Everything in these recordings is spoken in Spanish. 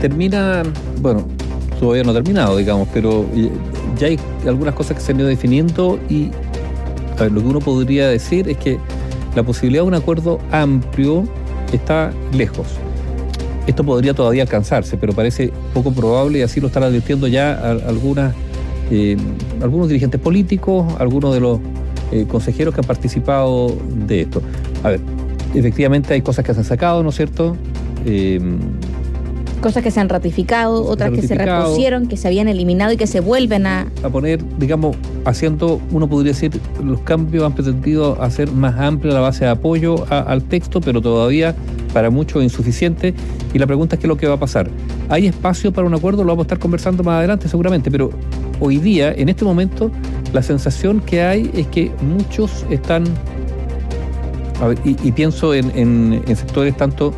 Termina, bueno, todavía no ha terminado, digamos, pero ya hay algunas cosas que se han ido definiendo y lo que uno podría decir es que la posibilidad de un acuerdo amplio está lejos. Esto podría todavía alcanzarse, pero parece poco probable y así lo están advirtiendo ya algunas, eh, algunos dirigentes políticos, algunos de los eh, consejeros que han participado de esto. A ver, efectivamente hay cosas que se han sacado, ¿no es cierto? Eh, cosas que se han ratificado, otras que se repusieron, que se habían eliminado y que se vuelven a... A poner, digamos, haciendo, uno podría decir, los cambios han pretendido hacer más amplia la base de apoyo al texto, pero todavía para muchos insuficiente. Y la pregunta es qué es lo que va a pasar. ¿Hay espacio para un acuerdo? Lo vamos a estar conversando más adelante seguramente, pero hoy día, en este momento, la sensación que hay es que muchos están, y, pienso en sectores tanto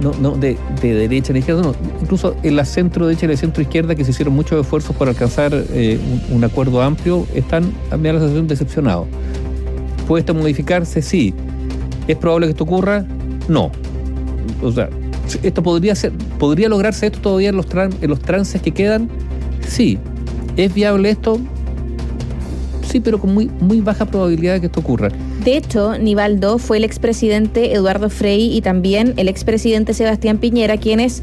no, no de, derecha ni izquierda, no, incluso en la centro derecha y la centro izquierda que se hicieron muchos esfuerzos por alcanzar eh, un, acuerdo amplio, están, a da la sensación, decepcionados. ¿Puede esto modificarse? Sí. ¿Es probable que esto ocurra? No. O sea, ¿esto podría ser, podría lograrse esto todavía en los, en los trances que quedan? Sí. ¿Es viable esto? Sí, pero con muy, muy baja probabilidad de que esto ocurra. De hecho, Nivaldo fue el expresidente Eduardo Frei y también el expresidente Sebastián Piñera, quienes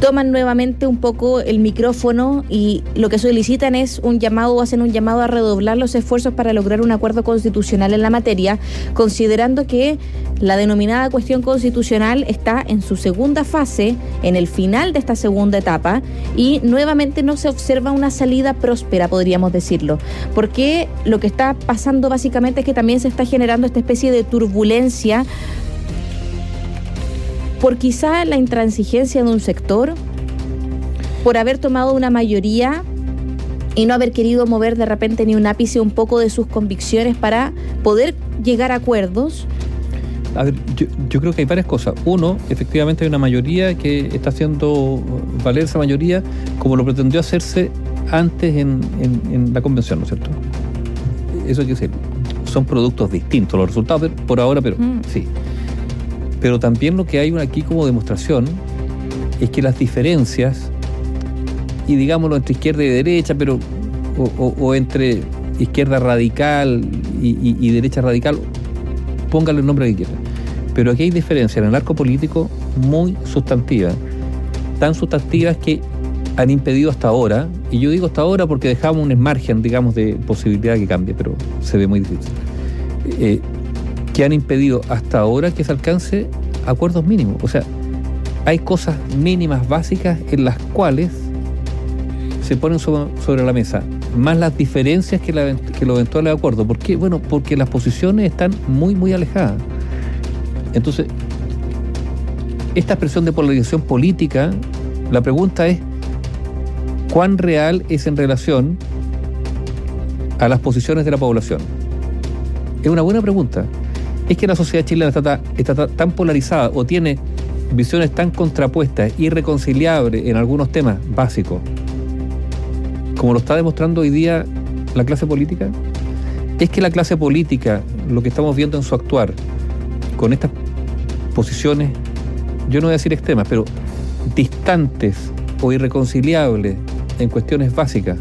toman nuevamente un poco el micrófono y lo que solicitan es un llamado o hacen un llamado a redoblar los esfuerzos para lograr un acuerdo constitucional en la materia, considerando que la denominada cuestión constitucional está en su segunda fase, en el final de esta segunda etapa, y nuevamente no se observa una salida próspera, podríamos decirlo, porque lo que está pasando básicamente es que también se está generando esta especie de turbulencia por quizá la intransigencia de un sector, por haber tomado una mayoría y no haber querido mover de repente ni un ápice un poco de sus convicciones para poder llegar a acuerdos. A ver, yo, creo que hay varias cosas. Uno, efectivamente hay una mayoría que está haciendo valer esa mayoría como lo pretendió hacerse antes en, la convención, ¿no es cierto? Eso hay que decir. Son productos distintos los resultados por ahora, pero mm. sí. Pero también lo que hay aquí como demostración es que las diferencias, y digámoslo entre izquierda y derecha, pero o, entre izquierda radical y, derecha radical, póngale el nombre que quieran. Pero aquí hay diferencias en el arco político muy sustantivas, tan sustantivas que han impedido hasta ahora, y yo digo hasta ahora porque dejamos un margen, digamos, de posibilidad que cambie, pero se ve muy difícil. Eh, que han impedido hasta ahora que se alcance acuerdos mínimos. O sea, hay cosas mínimas básicas en las cuales se ponen sobre, la mesa, más las diferencias que, la, que los eventuales acuerdos. ¿Por qué? Bueno, porque las posiciones están muy, muy alejadas. Entonces, esta expresión de polarización política, la pregunta es, ¿cuán real es en relación a las posiciones de la población? Es una buena pregunta es que la sociedad chilena está, tan polarizada o tiene visiones tan contrapuestas, irreconciliables en algunos temas básicos, como lo está demostrando hoy día la clase política? Es que la clase política, lo que estamos viendo en su actuar, con estas posiciones, yo no voy a decir extremas, pero distantes o irreconciliables en cuestiones básicas,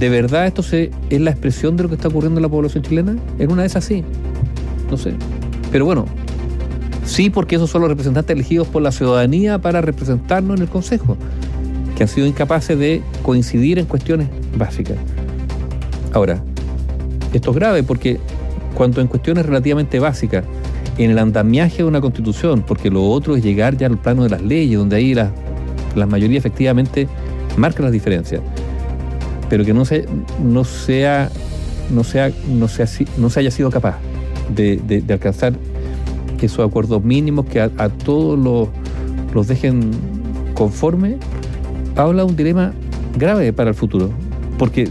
¿De verdad esto se, es la expresión de lo que está ocurriendo en la población chilena? En una de esas sí. No sé. Pero bueno, sí porque esos son los representantes elegidos por la ciudadanía para representarnos en el Consejo, que han sido incapaces de coincidir en cuestiones básicas. Ahora, esto es grave porque cuanto en cuestiones relativamente básicas, en el andamiaje de una constitución, porque lo otro es llegar ya al plano de las leyes, donde ahí la, la mayoría efectivamente marca las diferencias pero que no se, no sea, no sea, no sea, no se haya sido capaz de, alcanzar esos acuerdos mínimos que a, todos los, los dejen conforme, habla un dilema grave para el futuro. Porque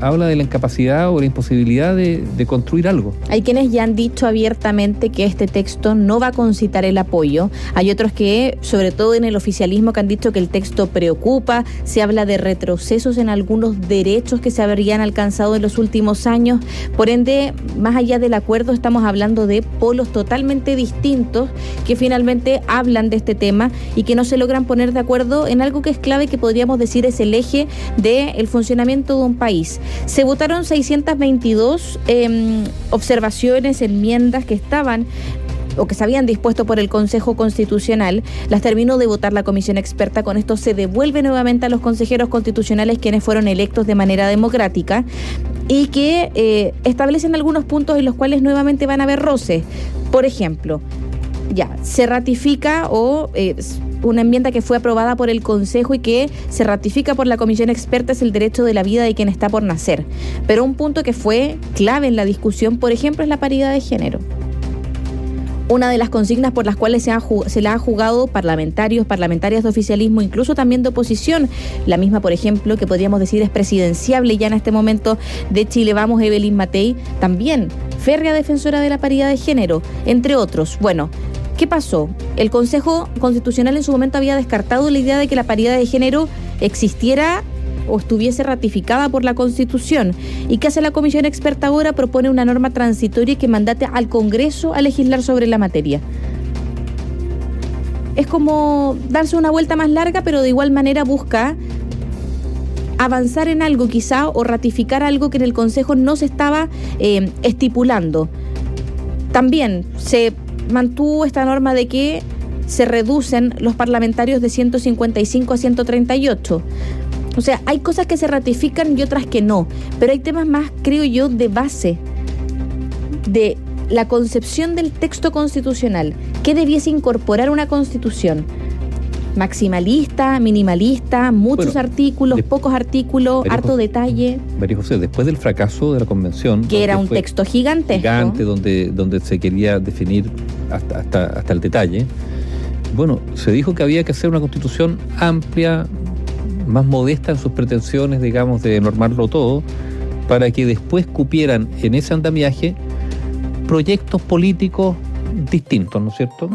habla de la incapacidad o la imposibilidad de, construir algo. Hay quienes ya han dicho abiertamente que este texto no va a concitar el apoyo. Hay otros que, sobre todo en el oficialismo, que han dicho que el texto preocupa. Se habla de retrocesos en algunos derechos que se habrían alcanzado en los últimos años. Por ende, más allá del acuerdo, estamos hablando de polos totalmente distintos que finalmente hablan de este tema y que no se logran poner de acuerdo en algo que es clave que podríamos decir es el eje del funcionamiento de un país. Se votaron 622 em, observaciones, enmiendas que estaban o que se habían dispuesto por el Consejo Constitucional, las terminó de votar la comisión experta. Con esto se devuelve nuevamente a los consejeros constitucionales quienes fueron electos de manera democrática y que eh, establecen algunos puntos en los cuales nuevamente van a haber roces. Por ejemplo, ya, se ratifica o eh, una enmienda que fue aprobada por el Consejo y que se ratifica por la Comisión Experta es el derecho de la vida de quien está por nacer. Pero un punto que fue clave en la discusión, por ejemplo, es la paridad de género una de las consignas por las cuales se, la ha jugado parlamentarios, parlamentarias de oficialismo, incluso también de oposición. La misma, por ejemplo, que podríamos decir es presidenciable ya en este momento de Chile Vamos, Evelyn Matei, también férrea defensora de la paridad de género, entre otros. Bueno, ¿Qué pasó? El Consejo Constitucional en su momento había descartado la idea de que la paridad de género existiera o estuviese ratificada por la Constitución. ¿Y qué hace la Comisión Experta ahora? Propone una norma transitoria que mandate al Congreso a legislar sobre la materia. Es como darse una vuelta más larga, pero de igual manera busca avanzar en algo quizá o ratificar algo que en el Consejo no se estaba eh, estipulando. También se mantuvo esta norma de que se reducen los parlamentarios de 155 a 138. O sea, hay cosas que se ratifican y otras que no, pero hay temas más, creo yo, de base, de la concepción del texto constitucional, ¿qué debiese incorporar una constitución? Maximalista, minimalista, muchos artículos, pocos artículos, harto detalle. María José, después del fracaso de la convención. Que era un texto gigantesco. Gigante, donde, donde se quería definir hasta, hasta, hasta el detalle. Bueno, se dijo que había que hacer una constitución amplia, más modesta en sus pretensiones, digamos, de normarlo todo, para que después cupieran en ese andamiaje proyectos políticos distintos, ¿no es cierto?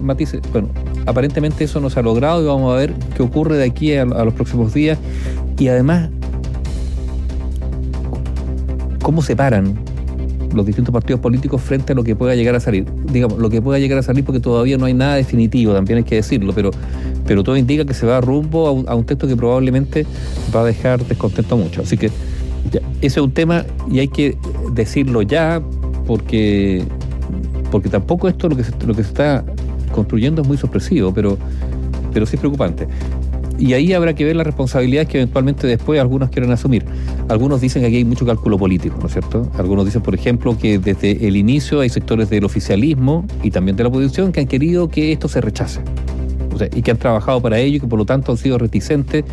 Matices. Bueno, aparentemente eso no se ha logrado y vamos a ver qué ocurre de aquí a, los próximos días. Y además, cómo se paran los distintos partidos políticos frente a lo que pueda llegar a salir. Digamos, lo que pueda llegar a salir porque todavía no hay nada definitivo, también hay que decirlo, pero, pero todo indica que se va rumbo a un, texto que probablemente va a dejar descontento a muchos. Así que ese es un tema y hay que decirlo ya porque porque tampoco esto lo que se, lo que se está construyendo es muy sorpresivo, pero, pero sí es preocupante. Y ahí habrá que ver las responsabilidades que eventualmente después algunos quieran asumir. Algunos dicen que aquí hay mucho cálculo político, ¿no es cierto? Algunos dicen, por ejemplo, que desde el inicio hay sectores del oficialismo y también de la oposición que han querido que esto se rechace. y que han trabajado para ello y que por lo tanto han sido reticentes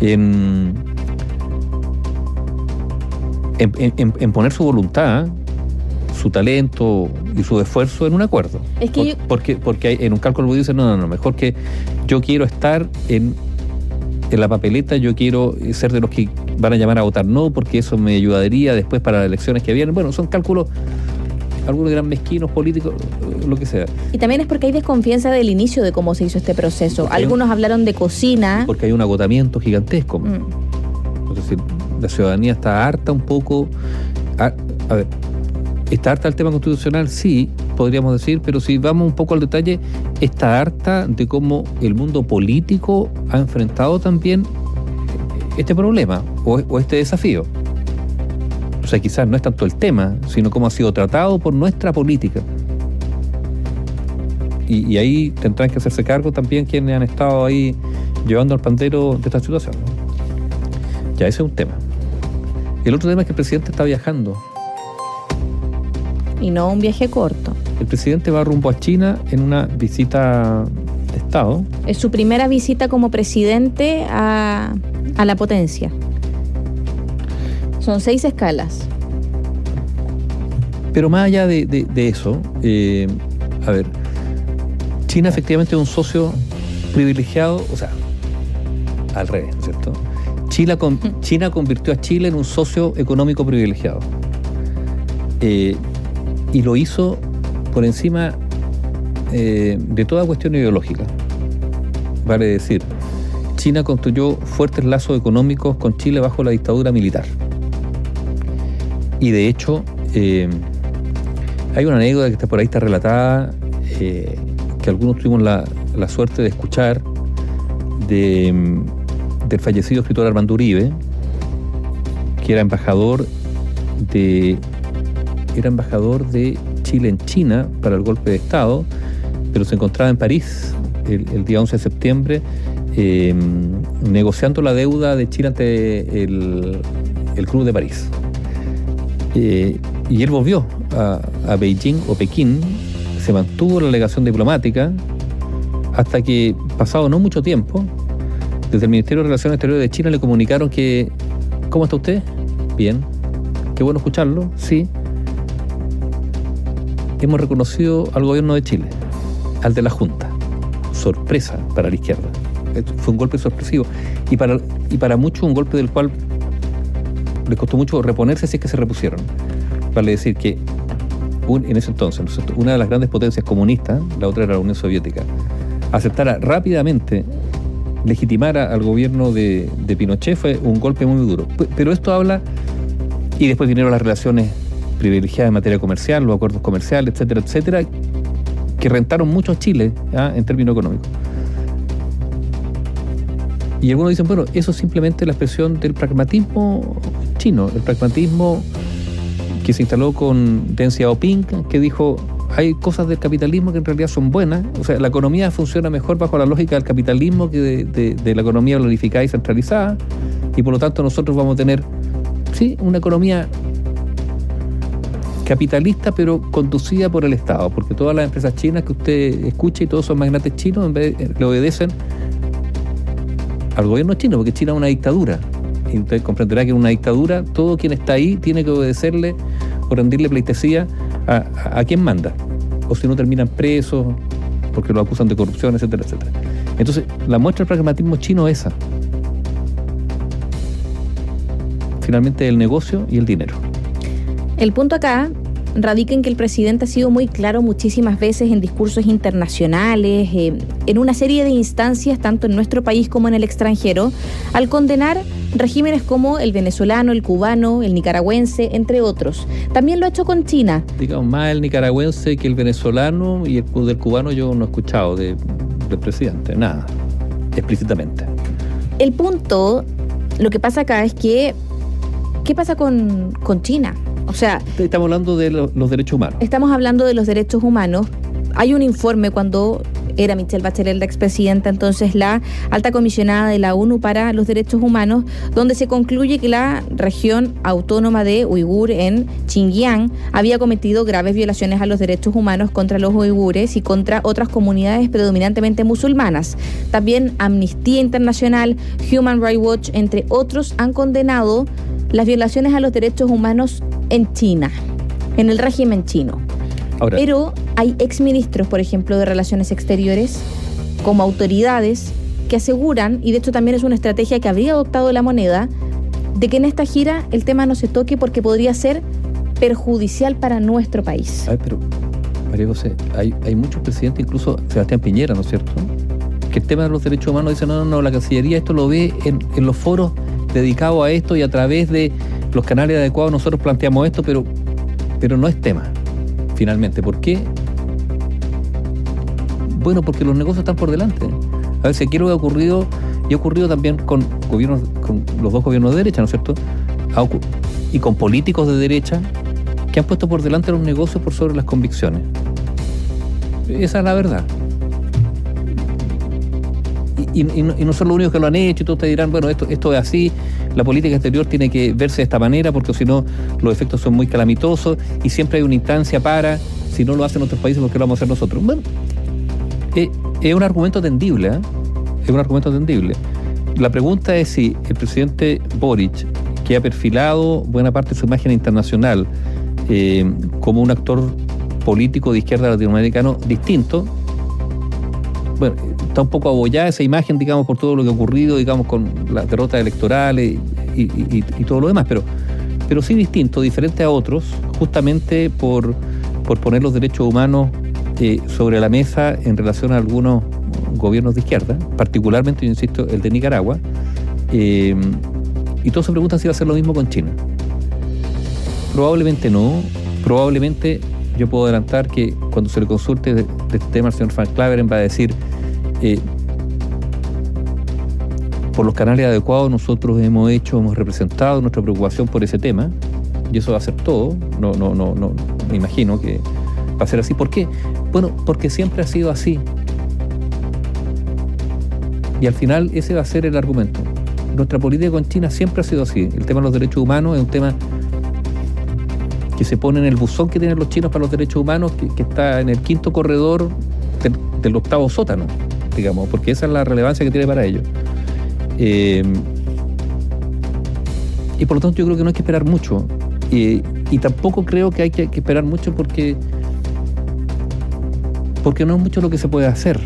en, en poner su voluntad su talento y su esfuerzo en un acuerdo. Es que porque, porque en un cálculo dice, no, no, no, mejor que yo quiero estar en, en la papeleta, yo quiero ser de los que van a llamar a votar no, porque eso me ayudaría después para las elecciones que vienen. Bueno, son cálculos algunos dirán mezquinos, políticos, lo que sea. Y también es porque hay desconfianza del inicio de cómo se hizo este proceso. Algunos hablaron de cocina. Porque hay un agotamiento gigantesco. Mm. Es decir, la ciudadanía está harta un poco. a ver, ¿Está harta el tema constitucional? Sí, podríamos decir, pero si vamos un poco al detalle, está harta de cómo el mundo político ha enfrentado también este problema o, este desafío. O sea, quizás no es tanto el tema, sino cómo ha sido tratado por nuestra política. Y, ahí tendrán que hacerse cargo también quienes han estado ahí llevando al pandero de esta situación. Ya ese es un tema. El otro tema es que el presidente está viajando y no un viaje corto. El presidente va rumbo a China en una visita de Estado. Es su primera visita como presidente a, la potencia. Son seis escalas. Pero más allá de, eso, eh, a ver, China efectivamente es un socio privilegiado, o sea, al revés, ¿cierto? China, China convirtió a Chile en un socio económico privilegiado. Eh, y lo hizo por encima eh, de toda cuestión ideológica. Vale decir, China construyó fuertes lazos económicos con Chile bajo la dictadura militar. Y de hecho, eh, hay una anécdota que está por ahí está relatada, que algunos tuvimos la, la suerte de escuchar, de del fallecido escritor Armando Uribe, que era embajador de era embajador de Chile en China para el golpe de Estado, pero se encontraba en París el, día 11 de septiembre eh, negociando la deuda de Chile ante el, el Club de París. Eh, y él volvió a, a Beijing o Pekín, se mantuvo la delegación diplomática hasta que, pasado no mucho tiempo, desde el Ministerio de Relaciones Exteriores de China le comunicaron que, ¿cómo está usted? Bien. Qué bueno escucharlo, sí. Hemos reconocido al gobierno de Chile, al de la Junta. Sorpresa para la izquierda. Fue un golpe sorpresivo. Y para, y para muchos un golpe del cual les costó mucho reponerse si es que se repusieron. Vale decir que en ese entonces, una de las grandes potencias comunistas, la otra era la Unión Soviética, aceptara rápidamente legitimar al gobierno de, Pinochet fue un golpe muy duro. Pero esto habla, y después vinieron las relaciones privilegiadas en materia comercial, los acuerdos comerciales, etcétera, etcétera, que rentaron mucho a Chile en términos económicos. Y algunos dicen, bueno, eso es simplemente la expresión del pragmatismo chino, el pragmatismo que se instaló con Deng Xiaoping, que dijo, hay cosas del capitalismo que en realidad son buenas. O sea, la economía funciona mejor bajo la lógica del capitalismo que de, la economía glorificada y centralizada. Y por lo tanto nosotros vamos a tener, sí, una economía capitalista pero conducida por el Estado, porque todas las empresas chinas que usted escucha y todos son magnates chinos vez le obedecen al gobierno chino, porque China es una dictadura. Y usted comprenderá que en una dictadura todo quien está ahí tiene que obedecerle o rendirle pleitesía a, quién manda. O si no terminan presos porque lo acusan de corrupción, etcétera, etcétera. Entonces, la muestra del pragmatismo chino es esa. Finalmente, el negocio y el dinero. El punto acá radica en que el presidente ha sido muy claro muchísimas veces en discursos internacionales, eh, en una serie de instancias, tanto en nuestro país como en el extranjero, al condenar regímenes como el venezolano, el cubano, el nicaragüense, entre otros. También lo ha hecho con China. Digamos, más el nicaragüense que el venezolano y el del cubano yo no he escuchado del presidente, nada, explícitamente. El punto, lo que pasa acá es que, ¿qué pasa con, con China? O sea... Estamos hablando de los derechos humanos. Estamos hablando de los derechos humanos. Hay un informe cuando era Michelle Bachelet la expresidenta, entonces la alta comisionada de la ONU para los Derechos Humanos, donde se concluye que la región autónoma de Uigur en Xinjiang había cometido graves violaciones a los derechos humanos contra los uigures y contra otras comunidades predominantemente musulmanas. También Amnistía Internacional, Human Rights Watch, entre otros, han condenado las violaciones a los derechos humanos en China, en el régimen chino. Pero hay exministros, por ejemplo, de Relaciones Exteriores, como autoridades, que aseguran, y de hecho también es una estrategia que habría adoptado la moneda, de que en esta gira el tema no se toque porque podría ser perjudicial para nuestro país. Ay, pero, María José, hay, muchos presidentes, incluso Sebastián Piñera, ¿no es cierto? Que el tema de los derechos humanos dice, no, no, no, la Cancillería esto lo ve en, en los foros dedicados a esto y a través de los canales adecuados nosotros planteamos esto, pero, pero no es tema finalmente. ¿Por qué? Bueno, porque los negocios están por delante. A ver, si aquí lo ha ocurrido, y ha ocurrido también con gobiernos, con los dos gobiernos de derecha, ¿no es cierto? Y con políticos de derecha que han puesto por delante los negocios por sobre las convicciones. Esa es la verdad. Y, no, son los únicos que lo han hecho, y todos te dirán, bueno, esto, esto es así, la política exterior tiene que verse de esta manera porque si no los efectos son muy calamitosos y siempre hay una instancia para, si no lo hacen otros países, ¿por qué lo vamos a hacer nosotros? Bueno, eh, es un argumento tendible, ¿eh? es un argumento tendible. La pregunta es si el presidente Boric, que ha perfilado buena parte de su imagen internacional eh, como un actor político de izquierda latinoamericano distinto, bueno, un poco abollada esa imagen, digamos, por todo lo que ha ocurrido, digamos, con las derrotas electorales y, todo lo demás, pero, pero sí distinto, diferente a otros, justamente por, por poner los derechos humanos eh, sobre la mesa en relación a algunos gobiernos de izquierda, particularmente, yo insisto, el de Nicaragua, eh, y todos se preguntan si va a ser lo mismo con China. Probablemente no, probablemente yo puedo adelantar que cuando se le consulte de, este tema al señor Frank Claveren va a decir, eh, por los canales adecuados nosotros hemos hecho, hemos representado nuestra preocupación por ese tema, y eso va a ser todo, no, no, no, no, me imagino que va a ser así. ¿Por qué? Bueno, porque siempre ha sido así. Y al final ese va a ser el argumento. Nuestra política con China siempre ha sido así. El tema de los derechos humanos es un tema que se pone en el buzón que tienen los chinos para los derechos humanos, que, está en el quinto corredor del, octavo sótano, digamos, porque esa es la relevancia que tiene para ellos. Eh, y por lo tanto yo creo que no hay que esperar mucho. y tampoco creo que hay que, esperar mucho porque, porque no es mucho lo que se puede hacer.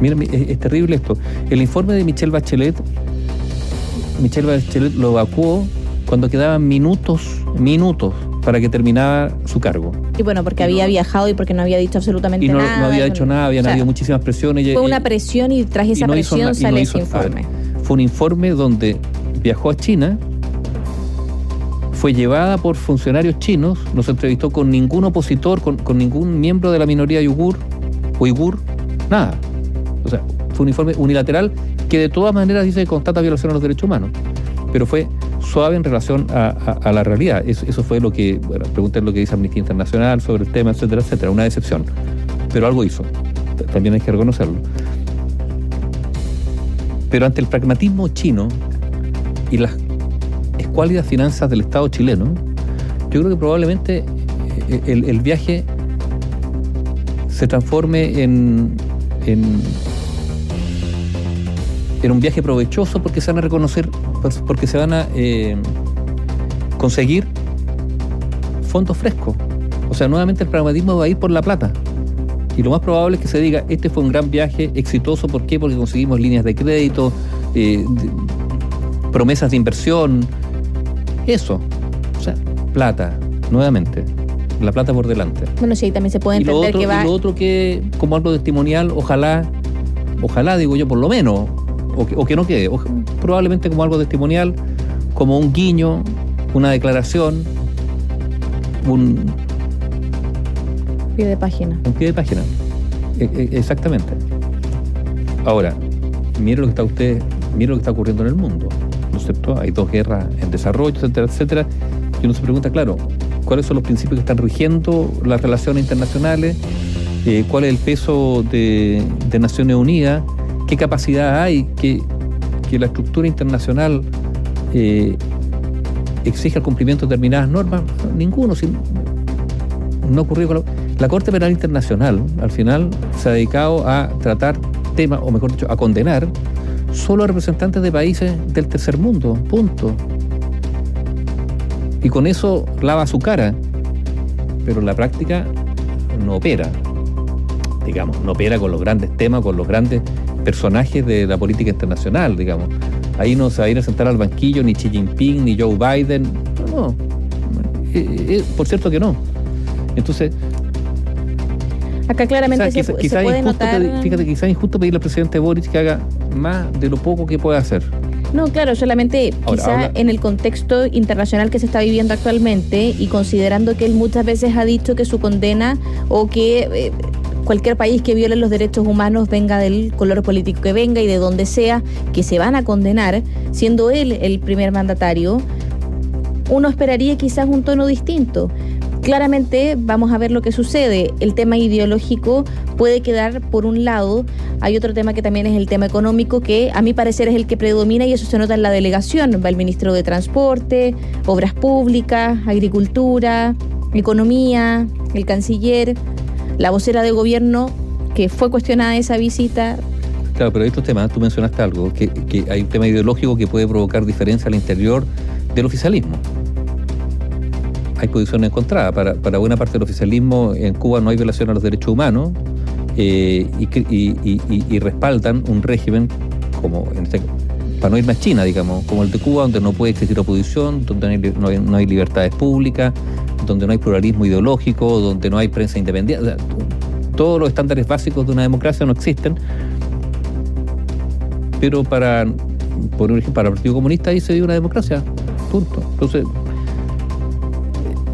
Miren, es, es terrible esto. El informe de Michelle Bachelet, Michelle Bachelet lo evacuó cuando quedaban minutos, minutos para que terminara su cargo. Y bueno, porque había viajado y porque no había dicho absolutamente nada. Y no había dicho nada, habían habido muchísimas presiones. Fue una presión y tras esa presión sale ese informe. fue un informe donde viajó a China, fue llevada por funcionarios chinos, no se entrevistó con ningún opositor, con, con ningún miembro de la minoría uigur, uigur, nada. O sea, fue un informe unilateral que de todas maneras dice que constata violación a los derechos humanos. Pero fue suave en relación a, la realidad. Eso, fue lo que, bueno, pregunten lo que dice Amnistía Internacional sobre el tema, etcétera, etcétera. Una decepción. Pero algo hizo. También hay que reconocerlo. Pero ante el pragmatismo chino y las escuálidas finanzas del Estado chileno, yo creo que probablemente eh, el, viaje se transforme en, en, en un viaje provechoso porque se van a reconocer porque se van a eh, conseguir fondos frescos. O sea, nuevamente el pragmatismo va a ir por la plata. Y lo más probable es que se diga, este fue un gran viaje exitoso, ¿por qué? Porque conseguimos líneas de crédito, eh, promesas de inversión, eso. O sea, plata, nuevamente. La plata por delante. Bueno, sí, también se puede entender que va... Y lo otro que, como algo testimonial, ojalá, ojalá digo yo por lo menos, o que, no quede, probablemente como algo testimonial, como un guiño, una declaración, un... Pie de página. Un pie de página, e, e, exactamente. Ahora, mire lo que está usted, mire lo que está ocurriendo en el mundo, ¿no es cierto? Hay dos guerras en desarrollo, etcétera, etcétera, y uno se pregunta, claro, ¿cuáles son los principios que están rigiendo las relaciones internacionales? Eh, ¿Cuál es el peso de, de Naciones Unidas? Qué capacidad hay que, que la estructura internacional eh, exija el cumplimiento de determinadas normas. Ninguno. no ocurrió con la, Corte Penal Internacional, al final, se ha dedicado a tratar temas, o mejor dicho, a condenar solo a representantes de países del tercer mundo. Punto. Y con eso lava su cara. Pero la práctica no opera. Digamos, no opera con los grandes temas, con los grandes personajes de la política internacional, digamos. Ahí no se va a ir a sentar al banquillo ni Xi Jinping ni Joe Biden. No, no. Eh, eh, por cierto que no. Entonces. Acá claramente se, puede notar... fíjate, quizás es injusto pedirle al presidente Boric que haga más de lo poco que puede hacer. No, claro, solamente quizá en el contexto internacional que se está viviendo actualmente y considerando que él muchas veces ha dicho que su condena o que eh, cualquier país que viole los derechos humanos, venga del color político que venga y de donde sea, que se van a condenar, siendo él el primer mandatario, uno esperaría quizás un tono distinto. Claramente vamos a ver lo que sucede. El tema ideológico puede quedar por un lado. Hay otro tema que también es el tema económico, que a mi parecer es el que predomina y eso se nota en la delegación. Va el ministro de Transporte, Obras Públicas, Agricultura, Economía, el canciller. La vocera de gobierno que fue cuestionada esa visita. Claro, pero hay estos temas, tú mencionaste algo, que, hay un tema ideológico que puede provocar diferencia al interior del oficialismo. Hay posiciones encontradas. Para, para buena parte del oficialismo en Cuba no hay violación a los derechos humanos eh, y, respaldan un régimen como en este para no ir más China, digamos, como el de Cuba, donde no puede existir oposición, donde no hay, libertades públicas, donde no hay pluralismo ideológico, donde no hay prensa independiente. todos los estándares básicos de una democracia no existen. Pero para, por ejemplo, para el Partido Comunista ahí se dio una democracia. Punto. Entonces,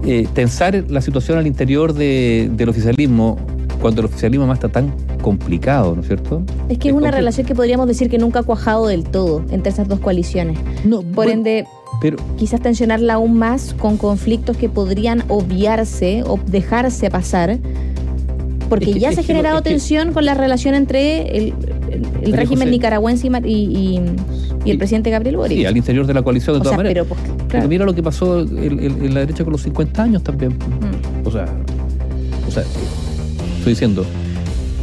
eh, tensar la situación al interior del oficialismo cuando el oficialismo más está tan complicado, ¿no es cierto? Es que es, una relación que podríamos decir que nunca ha cuajado del todo entre esas dos coaliciones. No, Por ende, pero, quizás tensionarla aún más con conflictos que podrían obviarse o dejarse pasar, porque ya se ha generado tensión con la relación entre el, régimen nicaragüense y, el presidente Gabriel Boric. Sí, al interior de la coalición de todas maneras. Pero, pues, mira lo que pasó en, la derecha con los 50 años también. Mm. O sea, o sea, estoy diciendo,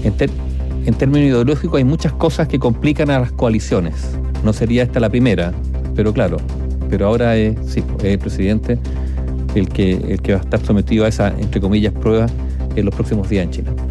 en, términos ideológicos hay muchas cosas que complican a las coaliciones. No sería esta la primera, pero claro, pero ahora es, sí, es el presidente el que, el que va a estar sometido a esa, entre comillas, prueba en los próximos días en China.